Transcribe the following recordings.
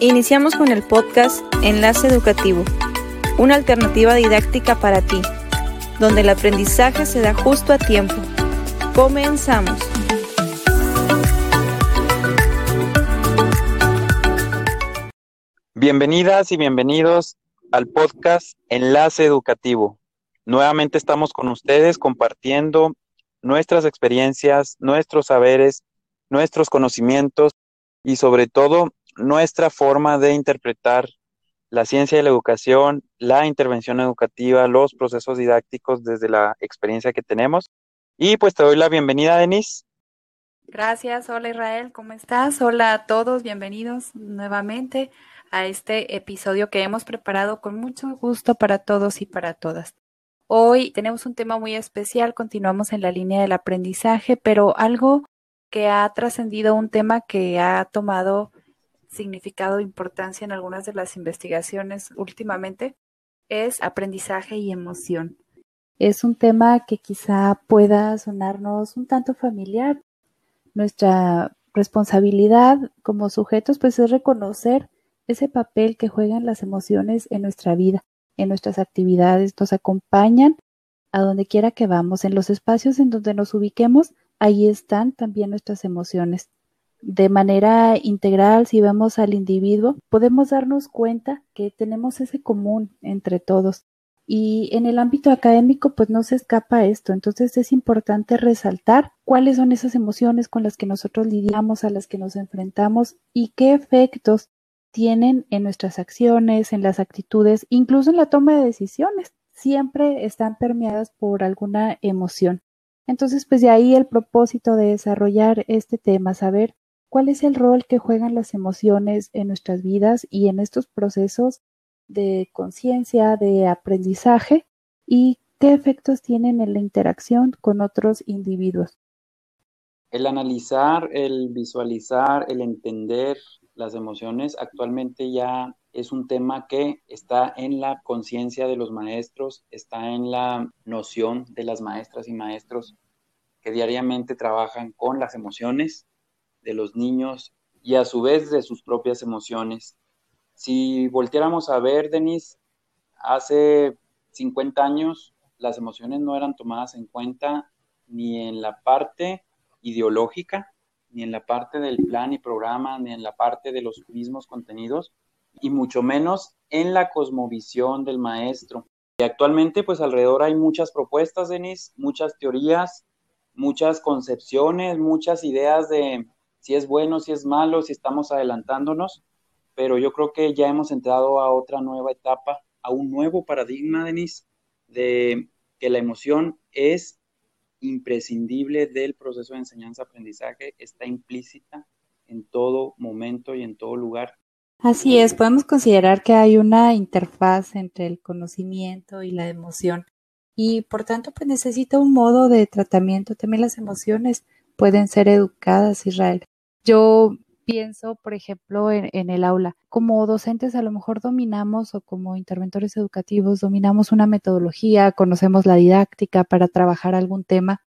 Iniciamos con el podcast Enlace Educativo, una alternativa didáctica para ti, donde el aprendizaje se da justo a tiempo. Comenzamos. Bienvenidas y bienvenidos al podcast Enlace Educativo. Nuevamente estamos con ustedes compartiendo nuestras experiencias, nuestros saberes, nuestros conocimientos y sobre todo nuestra forma de interpretar la ciencia y la educación, la intervención educativa, los procesos didácticos desde la experiencia que tenemos. Y pues te doy la bienvenida, Denise. Gracias, hola Israel, ¿cómo estás? Hola a todos, bienvenidos nuevamente a este episodio que hemos preparado con mucho gusto para todos y para todas. Hoy tenemos un tema muy especial, continuamos en la línea del aprendizaje, pero algo que ha trascendido un tema que ha tomado significado, importancia en algunas de las investigaciones últimamente, es aprendizaje y emoción. Es un tema que quizá pueda sonarnos un tanto familiar. Nuestra responsabilidad como sujetos pues es reconocer ese papel que juegan las emociones en nuestra vida, en nuestras actividades, nos acompañan a donde quiera que vamos, en los espacios en donde nos ubiquemos, ahí están también nuestras emociones de manera integral, si vemos al individuo, podemos darnos cuenta que tenemos ese común entre todos. Y en el ámbito académico, pues no se escapa esto. Entonces es importante resaltar cuáles son esas emociones con las que nosotros lidiamos, a las que nos enfrentamos y qué efectos tienen en nuestras acciones, en las actitudes, incluso en la toma de decisiones. Siempre están permeadas por alguna emoción. Entonces, pues de ahí el propósito de desarrollar este tema, saber cuál es el rol que juegan las emociones en nuestras vidas y en estos procesos de conciencia, de aprendizaje y qué efectos tienen en la interacción con otros individuos. El analizar, el visualizar, el entender las emociones actualmente ya es un tema que está en la conciencia de los maestros, está en la noción de las maestras y maestros que diariamente trabajan con las emociones de los niños y a su vez de sus propias emociones. Si volteáramos a ver, Denis, hace 50 años las emociones no eran tomadas en cuenta ni en la parte ideológica, ni en la parte del plan y programa, ni en la parte de los mismos contenidos, y mucho menos en la cosmovisión del maestro. Y actualmente, pues alrededor hay muchas propuestas, Denis, muchas teorías, muchas concepciones, muchas ideas de, si es bueno, si es malo, si estamos adelantándonos, pero yo creo que ya hemos entrado a otra nueva etapa, a un nuevo paradigma, Denise, de que la emoción es imprescindible del proceso de enseñanza-aprendizaje, está implícita en todo momento y en todo lugar. Así es, podemos considerar que hay una interfaz entre el conocimiento y la emoción y por tanto pues necesita un modo de tratamiento. También las emociones pueden ser educadas, Israel. Yo pienso, por ejemplo, en, el aula. Como docentes a lo mejor dominamos o como interventores educativos dominamos una metodología, conocemos la didáctica para trabajar algún tema,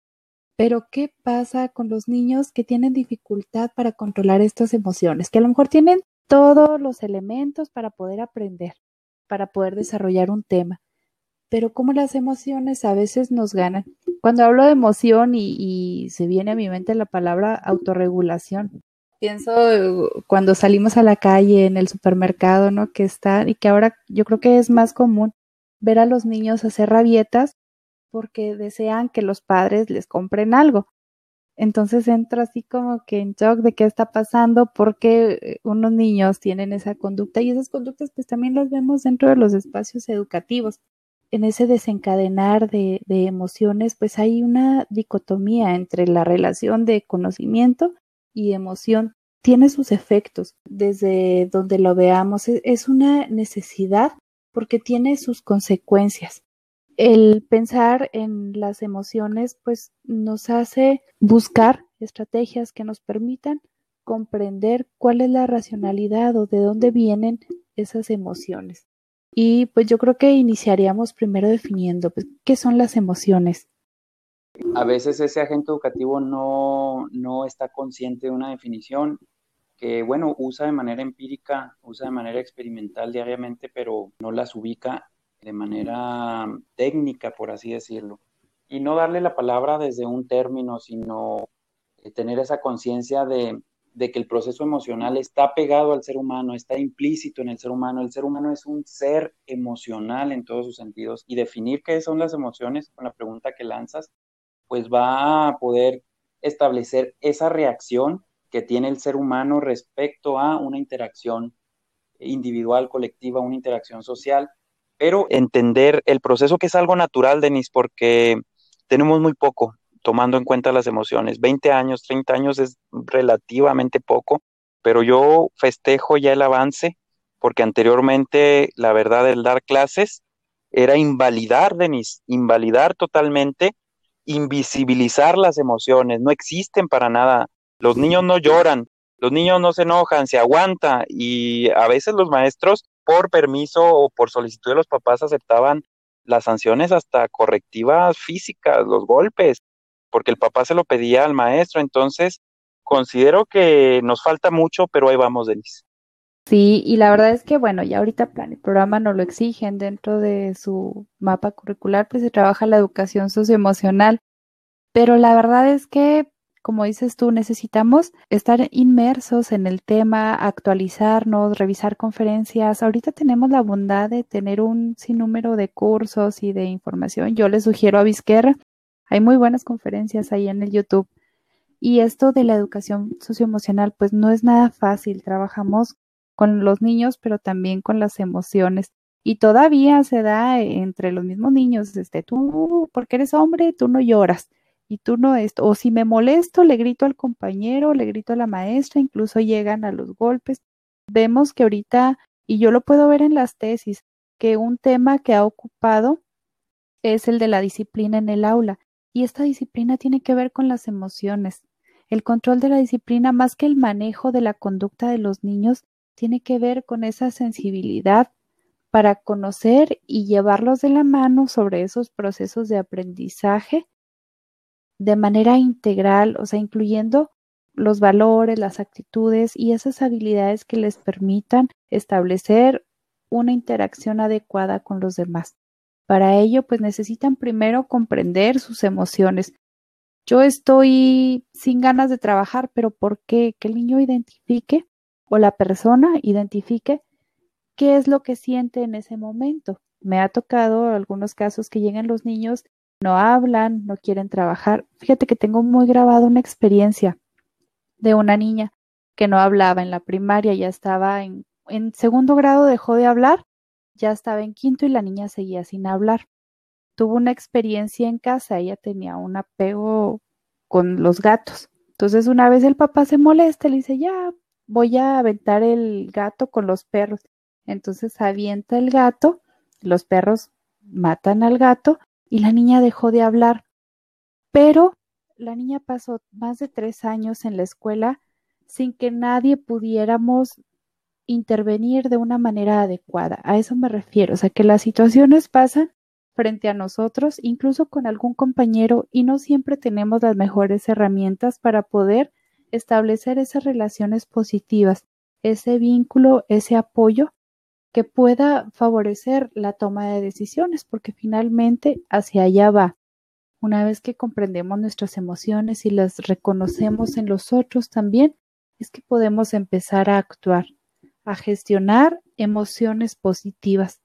pero ¿qué pasa con los niños que tienen dificultad para controlar estas emociones? Que a lo mejor tienen todos los elementos para poder aprender, para poder desarrollar un tema, pero como las emociones a veces nos ganan. Cuando hablo de emoción y, se viene a mi mente la palabra autorregulación, pienso eh, cuando salimos a la calle, en el supermercado, ¿no? Que está, y que ahora yo creo que es más común ver a los niños hacer rabietas porque desean que los padres les compren algo. Entonces entro así como que en shock de qué está pasando, porque unos niños tienen esa conducta y esas conductas pues también las vemos dentro de los espacios educativos en ese desencadenar de, emociones, pues hay una dicotomía entre la relación de conocimiento y emoción. Tiene sus efectos desde donde lo veamos. E, es una necesidad porque tiene sus consecuencias. El pensar en las emociones, pues nos hace buscar estrategias que nos permitan comprender cuál es la racionalidad o de dónde vienen esas emociones. Y pues yo creo que iniciaríamos primero definiendo pues, qué son las emociones. A veces ese agente educativo no, no está consciente de una definición que, bueno, usa de manera empírica, usa de manera experimental diariamente, pero no las ubica de manera técnica, por así decirlo. Y no darle la palabra desde un término, sino eh, tener esa conciencia de, de que el proceso emocional está pegado al ser humano, está implícito en el ser humano. El ser humano es un ser emocional en todos sus sentidos y definir qué son las emociones con la pregunta que lanzas, pues va a poder establecer esa reacción que tiene el ser humano respecto a una interacción individual, colectiva, una interacción social, pero entender el proceso que es algo natural, Denis, porque tenemos muy poco tomando en cuenta las emociones. 20 años, 30 años es relativamente poco, pero yo festejo ya el avance porque anteriormente la verdad el dar clases era invalidar, Denis, invalidar totalmente, invisibilizar las emociones, no existen para nada. Los niños no lloran, los niños no se enojan, se aguanta y a veces los maestros por permiso o por solicitud de los papás aceptaban las sanciones hasta correctivas físicas, los golpes, porque el papá se lo pedía al maestro. Entonces, considero que nos falta mucho, pero ahí vamos, Denise. Sí, y la verdad es que, bueno, ya ahorita plan, el programa no lo exigen dentro de su mapa curricular, pues se trabaja la educación socioemocional, pero la verdad es que como dices tú, necesitamos estar inmersos en el tema, actualizarnos, revisar conferencias. Ahorita tenemos la bondad de tener un sinnúmero de cursos y de información. Yo les sugiero a Vizquerra, hay muy buenas conferencias ahí en el YouTube. Y esto de la educación socioemocional, pues no es nada fácil. Trabajamos con los niños, pero también con las emociones. Y todavía se da entre los mismos niños, este, tú, porque eres hombre, tú no lloras y tú no esto, o si me molesto, le grito al compañero, le grito a la maestra, incluso llegan a los golpes. Vemos que ahorita, y yo lo puedo ver en las tesis, que un tema que ha ocupado es el de la disciplina en el aula. Y esta disciplina tiene que ver con las emociones. El control de la disciplina, más que el manejo de la conducta de los niños, tiene que ver con esa sensibilidad para conocer y llevarlos de la mano sobre esos procesos de aprendizaje de manera integral, o sea, incluyendo los valores, las actitudes y esas habilidades que les permitan establecer una interacción adecuada con los demás. Para ello, pues necesitan primero comprender sus emociones. Yo estoy sin ganas de trabajar, pero ¿por qué? Que el niño identifique o la persona identifique qué es lo que siente en ese momento. Me ha tocado algunos casos que llegan los niños no hablan, no quieren trabajar. Fíjate que tengo muy grabada una experiencia de una niña que no hablaba en la primaria, ya estaba en, en segundo grado, dejó de hablar, ya estaba en quinto y la niña seguía sin hablar. Tuvo una experiencia en casa, ella tenía un apego con los gatos. Entonces una vez el papá se molesta, le dice, ya, voy a aventar el gato con los perros. Entonces avienta el gato, los perros matan al gato y la niña dejó de hablar. Pero la niña pasó más de tres años en la escuela sin que nadie pudiéramos intervenir de una manera adecuada. A eso me refiero, o sea, que las situaciones pasan frente a nosotros, incluso con algún compañero, y no siempre tenemos las mejores herramientas para poder establecer esas relaciones positivas, ese vínculo, ese apoyo que pueda favorecer la toma de decisiones, porque finalmente hacia allá va. Una vez que comprendemos nuestras emociones y las reconocemos en los otros también, es que podemos empezar a actuar, a gestionar emociones positivas,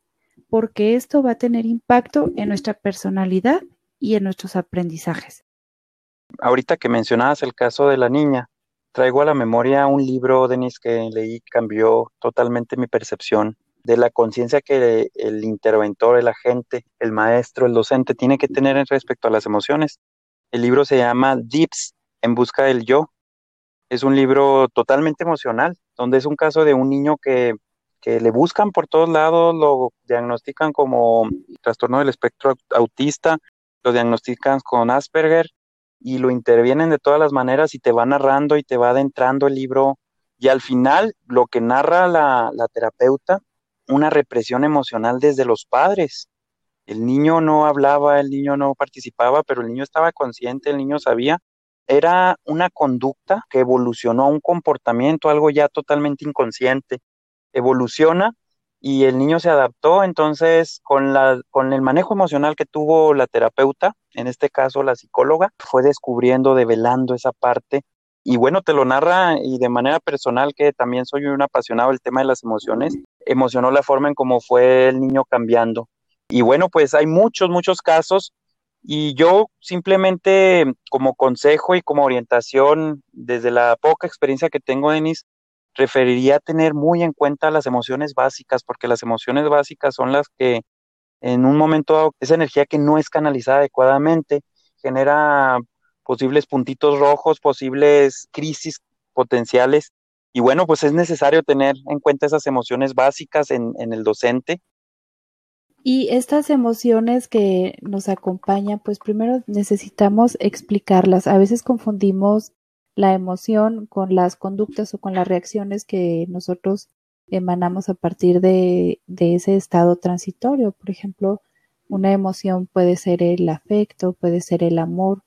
porque esto va a tener impacto en nuestra personalidad y en nuestros aprendizajes. Ahorita que mencionabas el caso de la niña, traigo a la memoria un libro, Denis, que leí, cambió totalmente mi percepción de la conciencia que el interventor, el agente, el maestro, el docente tiene que tener respecto a las emociones. El libro se llama Dips, en busca del yo. Es un libro totalmente emocional, donde es un caso de un niño que, que le buscan por todos lados, lo diagnostican como trastorno del espectro autista, lo diagnostican con Asperger y lo intervienen de todas las maneras y te va narrando y te va adentrando el libro. Y al final, lo que narra la, la terapeuta una represión emocional desde los padres. El niño no hablaba, el niño no participaba, pero el niño estaba consciente, el niño sabía era una conducta que evolucionó a un comportamiento, algo ya totalmente inconsciente. Evoluciona y el niño se adaptó, entonces con, la, con el manejo emocional que tuvo la terapeuta, en este caso la psicóloga, fue descubriendo, develando esa parte. Y bueno, te lo narra y de manera personal, que también soy un apasionado del tema de las emociones, emocionó la forma en cómo fue el niño cambiando. Y bueno, pues hay muchos, muchos casos y yo simplemente como consejo y como orientación, desde la poca experiencia que tengo, Denis, referiría a tener muy en cuenta las emociones básicas, porque las emociones básicas son las que en un momento dado, esa energía que no es canalizada adecuadamente genera posibles puntitos rojos, posibles crisis potenciales. Y bueno, pues es necesario tener en cuenta esas emociones básicas en, en el docente y estas emociones que nos acompañan, pues primero necesitamos explicarlas. A veces confundimos la emoción con las conductas o con las reacciones que nosotros emanamos a partir de, ese estado transitorio. Por ejemplo, una emoción puede ser el afecto, puede ser el amor,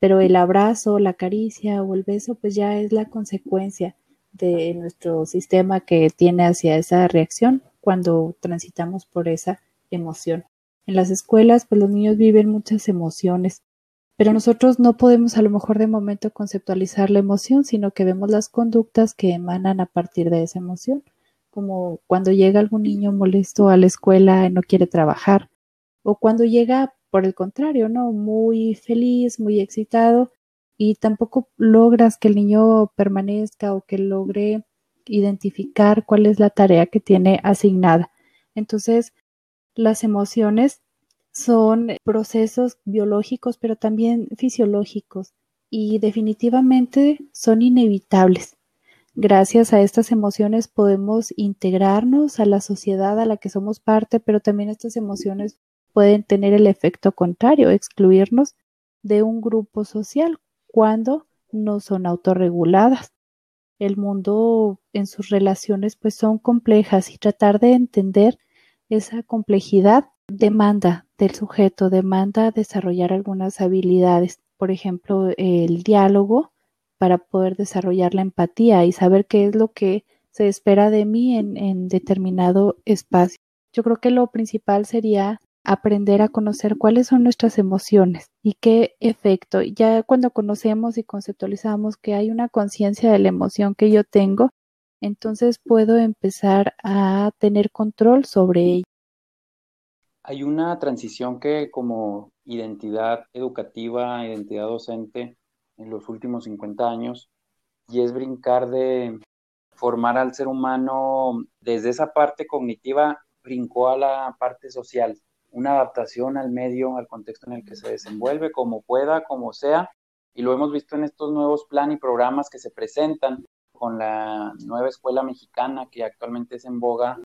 pero el abrazo, la caricia o el beso, pues ya es la consecuencia de nuestro sistema que tiene hacia esa reacción cuando transitamos por esa emoción. En las escuelas, pues los niños viven muchas emociones, pero nosotros no podemos a lo mejor de momento conceptualizar la emoción, sino que vemos las conductas que emanan a partir de esa emoción, como cuando llega algún niño molesto a la escuela y no quiere trabajar, o cuando llega, por el contrario, ¿no? Muy feliz, muy excitado, y tampoco logras que el niño permanezca o que logre identificar cuál es la tarea que tiene asignada. Entonces, las emociones son procesos biológicos, pero también fisiológicos y definitivamente son inevitables. Gracias a estas emociones podemos integrarnos a la sociedad a la que somos parte, pero también estas emociones pueden tener el efecto contrario, excluirnos de un grupo social cuando no son autorreguladas. El mundo en sus relaciones pues son complejas y tratar de entender esa complejidad demanda del sujeto, demanda desarrollar algunas habilidades, por ejemplo, el diálogo para poder desarrollar la empatía y saber qué es lo que se espera de mí en, determinado espacio. Yo creo que lo principal sería aprender a conocer cuáles son nuestras emociones y qué efecto. Ya cuando conocemos y conceptualizamos que hay una conciencia de la emoción que yo tengo, entonces puedo empezar a tener control sobre ella. Hay una transición que como identidad educativa, identidad docente en los últimos 50 años, y es brincar de formar al ser humano desde esa parte cognitiva, brincó a la parte social, una adaptación al medio, al contexto en el que se desenvuelve, como pueda, como sea, y lo hemos visto en estos nuevos planes y programas que se presentan con la nueva escuela mexicana que actualmente es en boga,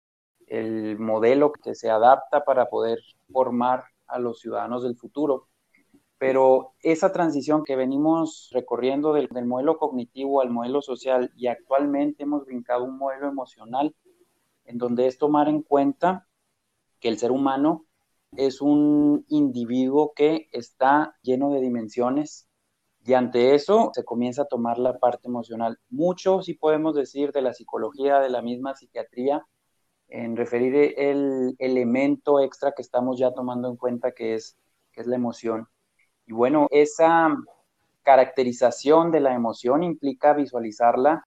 el modelo que se adapta para poder formar a los ciudadanos del futuro. Pero esa transición que venimos recorriendo del, modelo cognitivo al modelo social y actualmente hemos brincado un modelo emocional en donde es tomar en cuenta que el ser humano es un individuo que está lleno de dimensiones, y ante eso se comienza a tomar la parte emocional. Mucho sí podemos decir de la psicología, de la misma psiquiatría, en referir el elemento extra que estamos ya tomando en cuenta que es, que es la emoción. Y bueno, esa caracterización de la emoción implica visualizarla.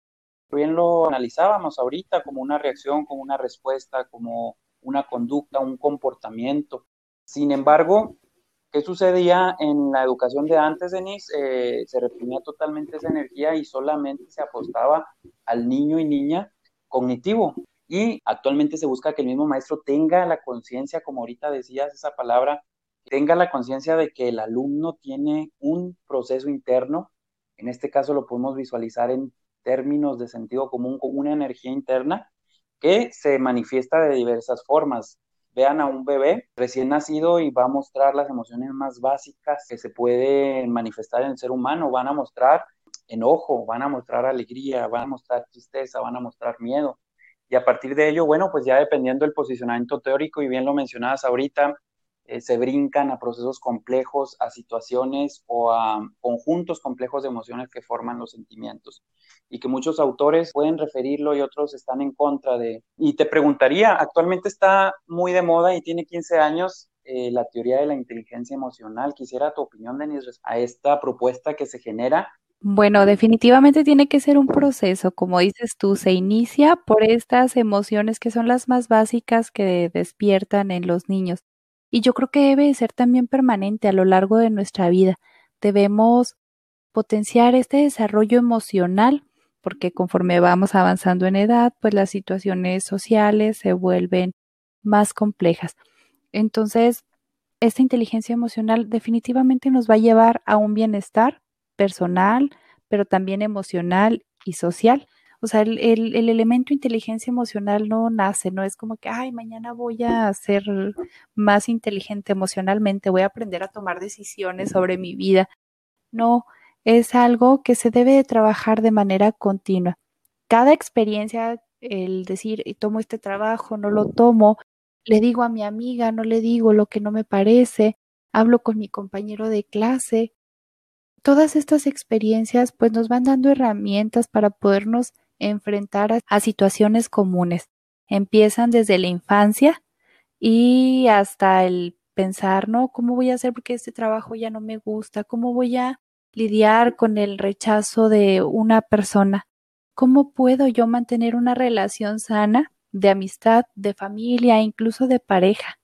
Bien lo analizábamos ahorita como una reacción, como una respuesta, como una conducta, un comportamiento. Sin embargo, ¿Qué sucedía en la educación de antes, Denise? Eh, se reprimía totalmente esa energía y solamente se apostaba al niño y niña cognitivo. Y actualmente se busca que el mismo maestro tenga la conciencia, como ahorita decías esa palabra, tenga la conciencia de que el alumno tiene un proceso interno. En este caso lo podemos visualizar en términos de sentido común como una energía interna que se manifiesta de diversas formas vean a un bebé recién nacido y va a mostrar las emociones más básicas que se pueden manifestar en el ser humano. Van a mostrar enojo, van a mostrar alegría, van a mostrar tristeza, van a mostrar miedo. Y a partir de ello, bueno, pues ya dependiendo del posicionamiento teórico, y bien lo mencionabas ahorita, eh, se brincan a procesos complejos, a situaciones o a conjuntos complejos de emociones que forman los sentimientos y que muchos autores pueden referirlo y otros están en contra de. Y te preguntaría, actualmente está muy de moda y tiene 15 años eh, la teoría de la inteligencia emocional. Quisiera tu opinión, Denise, a esta propuesta que se genera bueno, definitivamente tiene que ser un proceso, como dices tú, se inicia por estas emociones que son las más básicas que despiertan en los niños. Y yo creo que debe ser también permanente a lo largo de nuestra vida. Debemos potenciar este desarrollo emocional porque conforme vamos avanzando en edad, pues las situaciones sociales se vuelven más complejas. Entonces, esta inteligencia emocional definitivamente nos va a llevar a un bienestar personal, pero también emocional y social. O sea, el, el, elemento inteligencia emocional no nace, no es como que, ay, mañana voy a ser más inteligente emocionalmente, voy a aprender a tomar decisiones sobre mi vida. No, es algo que se debe de trabajar de manera continua. Cada experiencia, el decir, tomo este trabajo, no lo tomo, le digo a mi amiga, no le digo lo que no me parece, hablo con mi compañero de clase. Todas estas experiencias pues nos van dando herramientas para podernos enfrentar a, situaciones comunes. Empiezan desde la infancia y hasta el pensar, ¿no? ¿Cómo voy a hacer porque este trabajo ya no me gusta? ¿Cómo voy a lidiar con el rechazo de una persona? ¿Cómo puedo yo mantener una relación sana de amistad, de familia, incluso de pareja?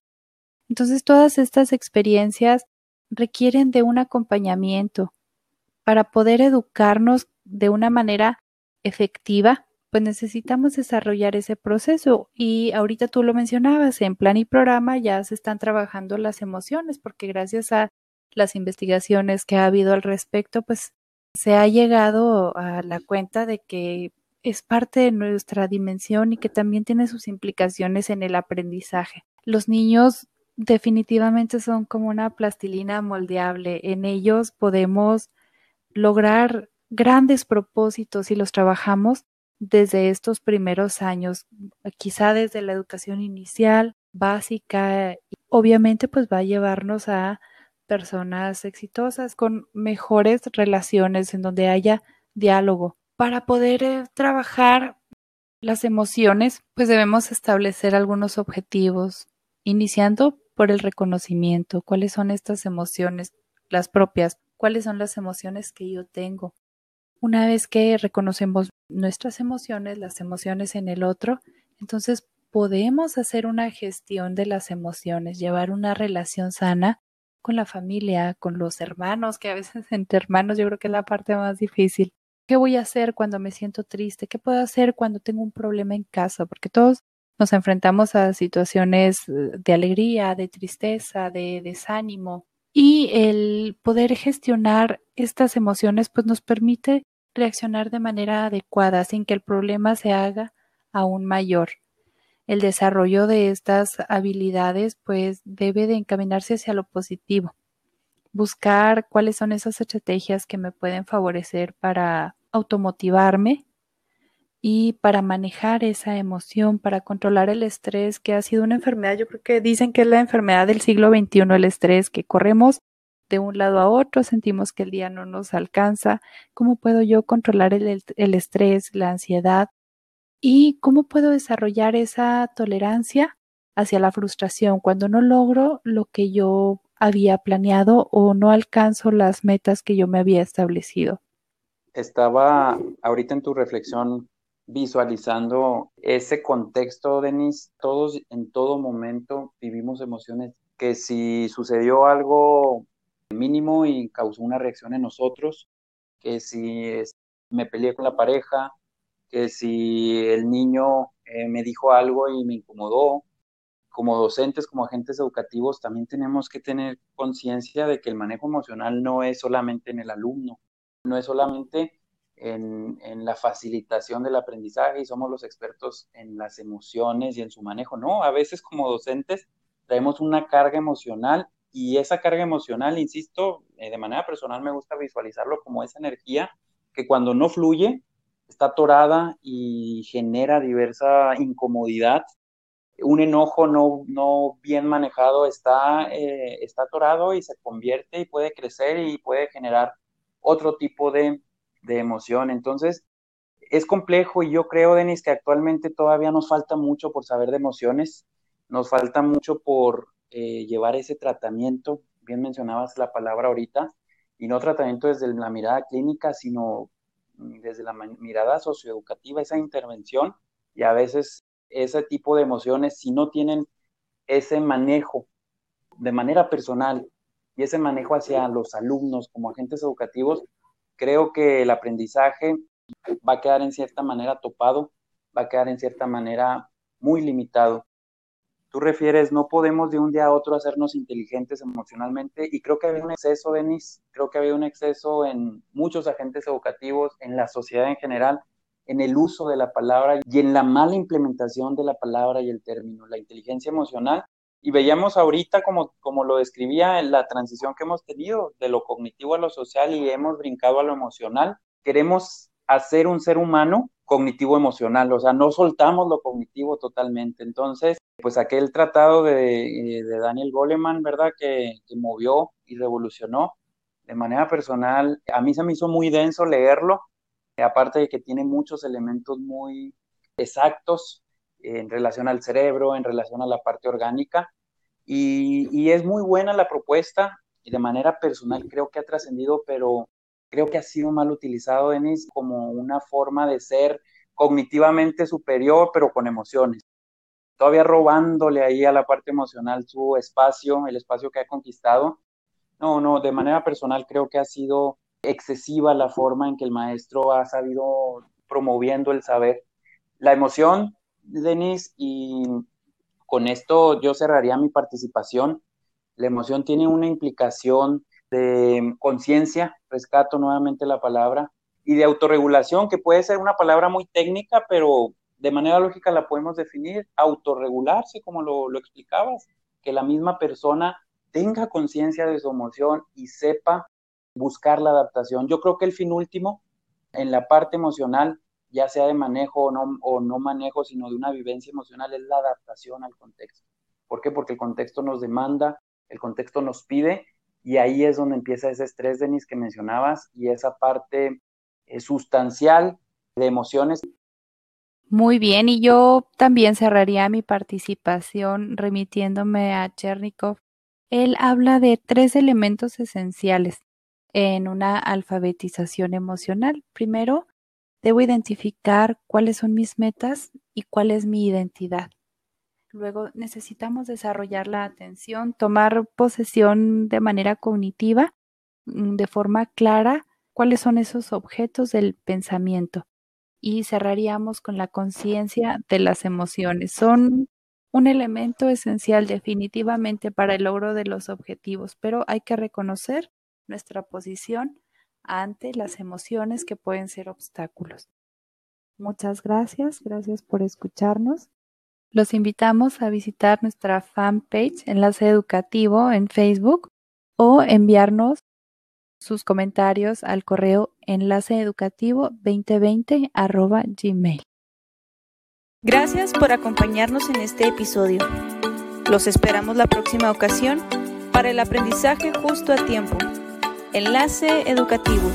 Entonces todas estas experiencias requieren de un acompañamiento para poder educarnos de una manera efectiva, pues necesitamos desarrollar ese proceso. Y ahorita tú lo mencionabas, en plan y programa ya se están trabajando las emociones, porque gracias a las investigaciones que ha habido al respecto, pues se ha llegado a la cuenta de que es parte de nuestra dimensión y que también tiene sus implicaciones en el aprendizaje. Los niños definitivamente son como una plastilina moldeable. En ellos podemos lograr grandes propósitos y los trabajamos desde estos primeros años, quizá desde la educación inicial, básica, obviamente pues va a llevarnos a personas exitosas con mejores relaciones en donde haya diálogo. Para poder eh, trabajar las emociones, pues debemos establecer algunos objetivos, iniciando por el reconocimiento, cuáles son estas emociones, las propias, cuáles son las emociones que yo tengo, una vez que reconocemos nuestras emociones, las emociones en el otro, entonces podemos hacer una gestión de las emociones, llevar una relación sana con la familia, con los hermanos, que a veces entre hermanos yo creo que es la parte más difícil. ¿Qué voy a hacer cuando me siento triste? ¿Qué puedo hacer cuando tengo un problema en casa? Porque todos nos enfrentamos a situaciones eh, de alegría, de tristeza, de desánimo. Y el poder gestionar estas emociones pues nos permite reaccionar de manera adecuada sin que el problema se haga aún mayor. El desarrollo de estas habilidades pues debe de encaminarse hacia lo positivo. Buscar cuáles son esas estrategias que me pueden favorecer para automotivarme y para manejar esa emoción, para controlar el estrés, que ha sido una enfermedad, yo creo que dicen que es la enfermedad del siglo XXI, el estrés, que corremos de un lado a otro, sentimos que el día no nos alcanza, cómo puedo yo controlar el, estrés, la ansiedad y cómo puedo desarrollar esa tolerancia hacia la frustración cuando no logro lo que yo había planeado o no alcanzo las metas que yo me había establecido. Estaba ahorita en tu reflexión visualizando ese contexto, Denis. Todos en todo momento vivimos emociones que si sucedió algo mínimo y causó una reacción en nosotros, que si me peleé con la pareja, que si el niño eh, me dijo algo y me incomodó, como docentes, como agentes educativos, también tenemos que tener conciencia de que el manejo emocional no es solamente en el alumno, no es solamente en, la facilitación del aprendizaje y somos los expertos en las emociones y en su manejo, no, a veces como docentes traemos una carga emocional y esa carga emocional, insisto, eh, de manera personal me gusta visualizarlo como esa energía que cuando no fluye está atorada y genera diversa incomodidad. Un enojo no, no bien manejado está, eh, está atorado y se convierte y puede crecer y puede generar otro tipo de, de emoción. Entonces, es complejo y yo creo, Denis, que actualmente todavía nos falta mucho por saber de emociones, nos falta mucho por eh, llevar ese tratamiento, bien mencionabas la palabra ahorita, y no tratamiento desde la mirada clínica, sino desde la mirada socioeducativa, esa intervención, y a veces ese tipo de emociones, si no tienen ese manejo de manera personal y ese manejo hacia los alumnos como agentes educativos, creo que el aprendizaje va a quedar en cierta manera topado, va a quedar en cierta manera muy limitado. Tú refieres, no podemos de un día a otro hacernos inteligentes emocionalmente y creo que había un exceso, Denis, creo que había un exceso en muchos agentes educativos, en la sociedad en general, en el uso de la palabra y en la mala implementación de la palabra y el término, la inteligencia emocional. Y veíamos ahorita, como, como lo describía, la transición que hemos tenido de lo cognitivo a lo social y hemos brincado a lo emocional. Queremos hacer un ser humano cognitivo emocional, o sea, no soltamos lo cognitivo totalmente. Entonces, pues aquel tratado de, de Daniel Goleman, ¿verdad? Que, que, movió y revolucionó de manera personal, a mí se me hizo muy denso leerlo, aparte de que tiene muchos elementos muy exactos en relación al cerebro, en relación a la parte orgánica, y, es muy buena la propuesta, y de manera personal creo que ha trascendido, pero creo que ha sido mal utilizado, Denis, como una forma de ser cognitivamente superior, pero con emociones. Todavía robándole ahí a la parte emocional su espacio, el espacio que ha conquistado. No, no, de manera personal creo que ha sido excesiva la forma en que el maestro ha sabido promoviendo el saber. La emoción, Denis, y con esto yo cerraría mi participación. La emoción tiene una implicación de conciencia, rescato nuevamente la palabra, y de autorregulación, que puede ser una palabra muy técnica, pero de manera lógica la podemos definir, autorregularse, como lo, lo explicabas, que la misma persona tenga conciencia de su emoción y sepa buscar la adaptación. Yo creo que el fin último, en la parte emocional, ya sea de manejo o no, o no manejo, sino de una vivencia emocional, es la adaptación al contexto. ¿Por qué? Porque el contexto nos demanda, el contexto nos pide y ahí es donde empieza ese estrés, Denis, que mencionabas, y esa parte eh, sustancial de emociones. Muy bien, y yo también cerraría mi participación remitiéndome a Chernikov. Él habla de tres elementos esenciales en una alfabetización emocional. Primero, debo identificar cuáles son mis metas y cuál es mi identidad. Luego necesitamos desarrollar la atención, tomar posesión de manera cognitiva, mm, de forma clara, cuáles son esos objetos del pensamiento. Y cerraríamos con la conciencia de las emociones. Son un elemento esencial definitivamente para el logro de los objetivos, pero hay que reconocer nuestra posición ante las emociones que pueden ser obstáculos. Muchas gracias, gracias por escucharnos. Los invitamos a visitar nuestra fanpage Enlace Educativo en Facebook o enviarnos sus comentarios al correo enlaceeducativo2020 gmail. Gracias por acompañarnos en este episodio. Los esperamos la próxima ocasión para el aprendizaje justo a tiempo. Enlace Educativo.